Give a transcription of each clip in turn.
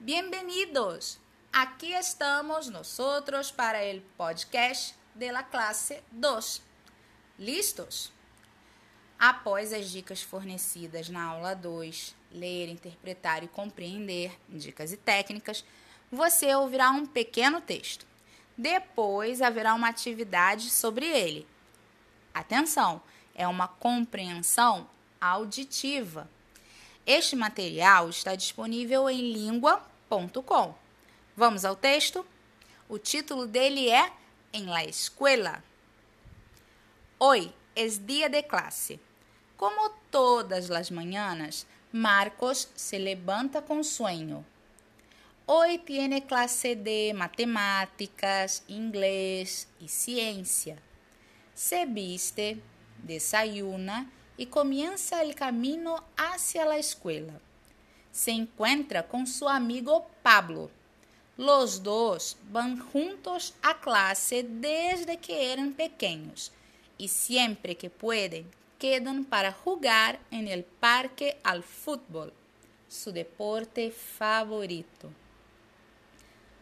Bienvenidos! Aqui estamos nosotros para el podcast de la classe 2. Listos? Após as dicas fornecidas na aula 2, ler, interpretar e compreender, dicas e técnicas, você ouvirá um pequeno texto. Depois haverá uma atividade sobre ele. Atenção, é uma compreensão auditiva. Este material está disponível em língua.com. Vamos ao texto? O título dele é En la escuela. Hoy es día de clase. Como todas las mañanas, Marcos se levanta con sueño. Hoy tiene clase de matemáticas, inglés y ciencia. Se viste, desayuna y comienza el camino hacia la escuela. Se encuentra con su amigo Pablo. Los dos van juntos a clase desde que eran pequeños y siempre que pueden quedan para jugar en el parque al fútbol, su deporte favorito.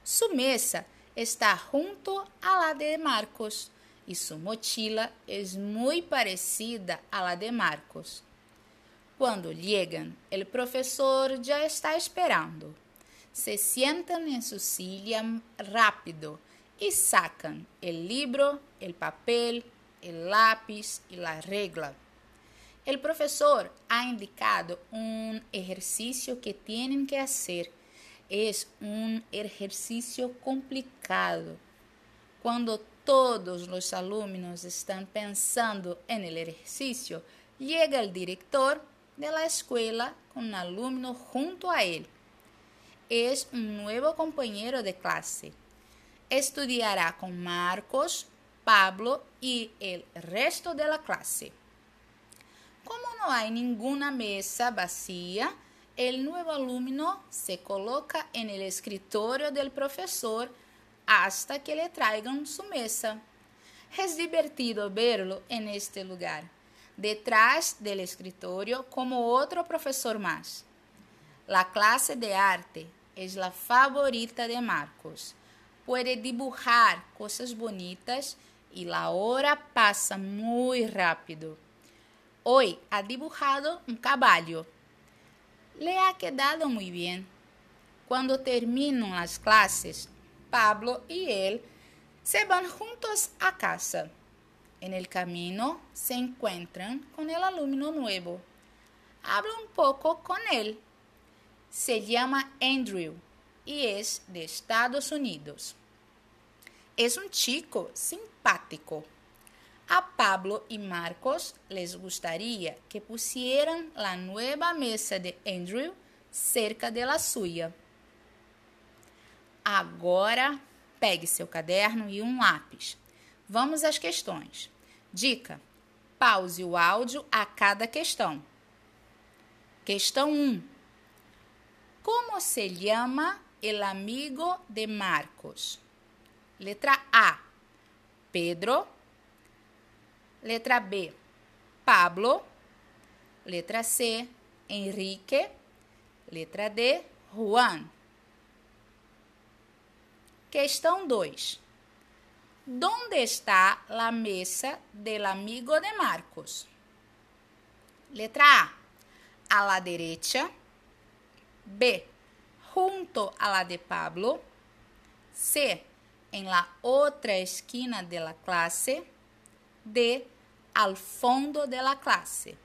Su mesa está junto a la de Marcos y su mochila es muy parecida a la de Marcos. Cuando llegan, el profesor ya está esperando. Se sientan en su silla rápido y sacan el libro, el papel, el lápiz y la regla. El profesor ha indicado un ejercicio que tienen que hacer es un ejercicio complicado. Cuando todos los alumnos están pensando en el ejercicio, llega el director de la escuela con un alumno junto a él. Es un nuevo compañero de clase. Estudiará con Marcos, Pablo y el resto de la clase. Como no hay ninguna mesa vacía, el nuevo alumno se coloca en el escritorio del profesor hasta que le traigan su mesa. Es divertido verlo en este lugar, detrás del escritorio como otro profesor más. La clase de arte es la favorita de Marcos. Puede dibujar cosas bonitas y la hora pasa muy rápido. Hoy ha dibujado un caballo le ha quedado muy bien. Cuando terminan las clases, Pablo y él se van juntos a casa. En el camino se encuentran con el alumno nuevo. Habla un poco con él. Se llama Andrew y es de Estados Unidos. Es un chico simpático. A Pablo e Marcos les gustaría que pusieran la nueva mesa de Andrew cerca de la suya. Agora, pegue seu caderno e um lápis. Vamos às questões. Dica: pause o áudio a cada questão. Questão 1. Como se llama el amigo de Marcos? Letra A. Pedro. Letra B, Pablo. Letra C, Enrique. Letra D, Juan. Questão 2. ¿Dónde está la mesa del amigo de Marcos? Letra A. A la derecha. B. Junto a la de Pablo. C. En la otra esquina de la clase. D al fondo de la clase.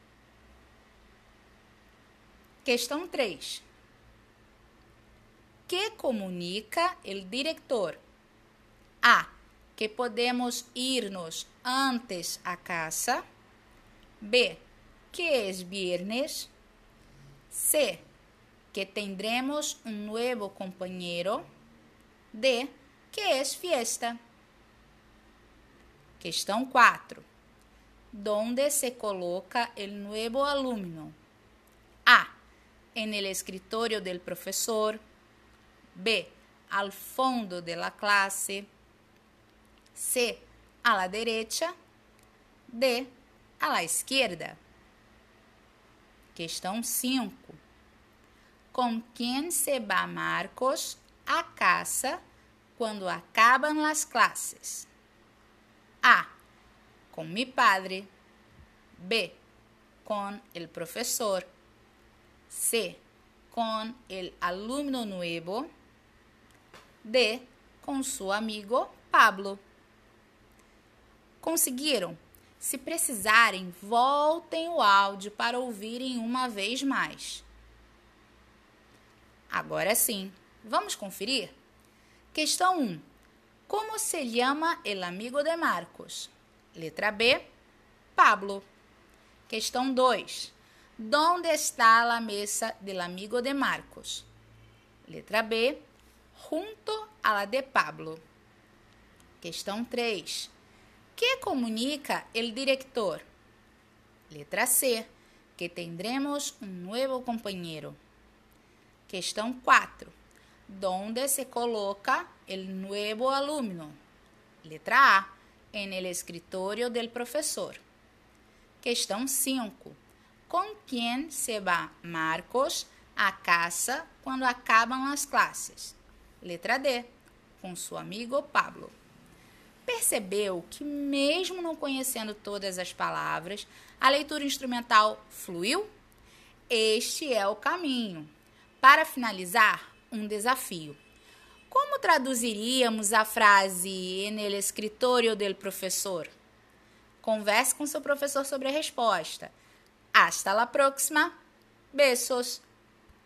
Questão 3. Que comunica o diretor? A. Que podemos irnos antes a casa. B. Que é viernes. C. Que tendremos um novo companheiro. D. Que é fiesta. Questão 4 donde se coloca el nuevo alumno? A. En el escritorio del profesor. B. Al fondo de la. C. A la derecha. D. A la izquierda. Questão 5. com quem se va Marcos a casa quando acabam as classes? A. Com mi padre. B. Com el professor. C. Com el alumno nuevo. D. Com seu amigo Pablo. Conseguiram? Se precisarem, voltem o áudio para ouvirem uma vez mais. Agora sim, vamos conferir? Questão 1. Como se llama el amigo de Marcos? Letra B. Pablo. Questão 2. ¿Dónde está la mesa del amigo de Marcos? Letra B. Junto a la de Pablo. Questão 3. Que comunica el director? Letra C. Que tendremos un nuevo compañero. Questão 4. ¿Dónde se coloca el nuevo alumno? Letra A. En el escritorio del profesor. Questão 5. Com quem se va Marcos a casa quando acabam as classes? Letra D. Com seu amigo Pablo. Percebeu que, mesmo não conhecendo todas as palavras, a leitura instrumental fluiu? Este é o caminho. Para finalizar, um desafio. Como traduziríamos a frase en el escritorio del professor? Converse com seu professor sobre a resposta. Hasta la próxima. Besos.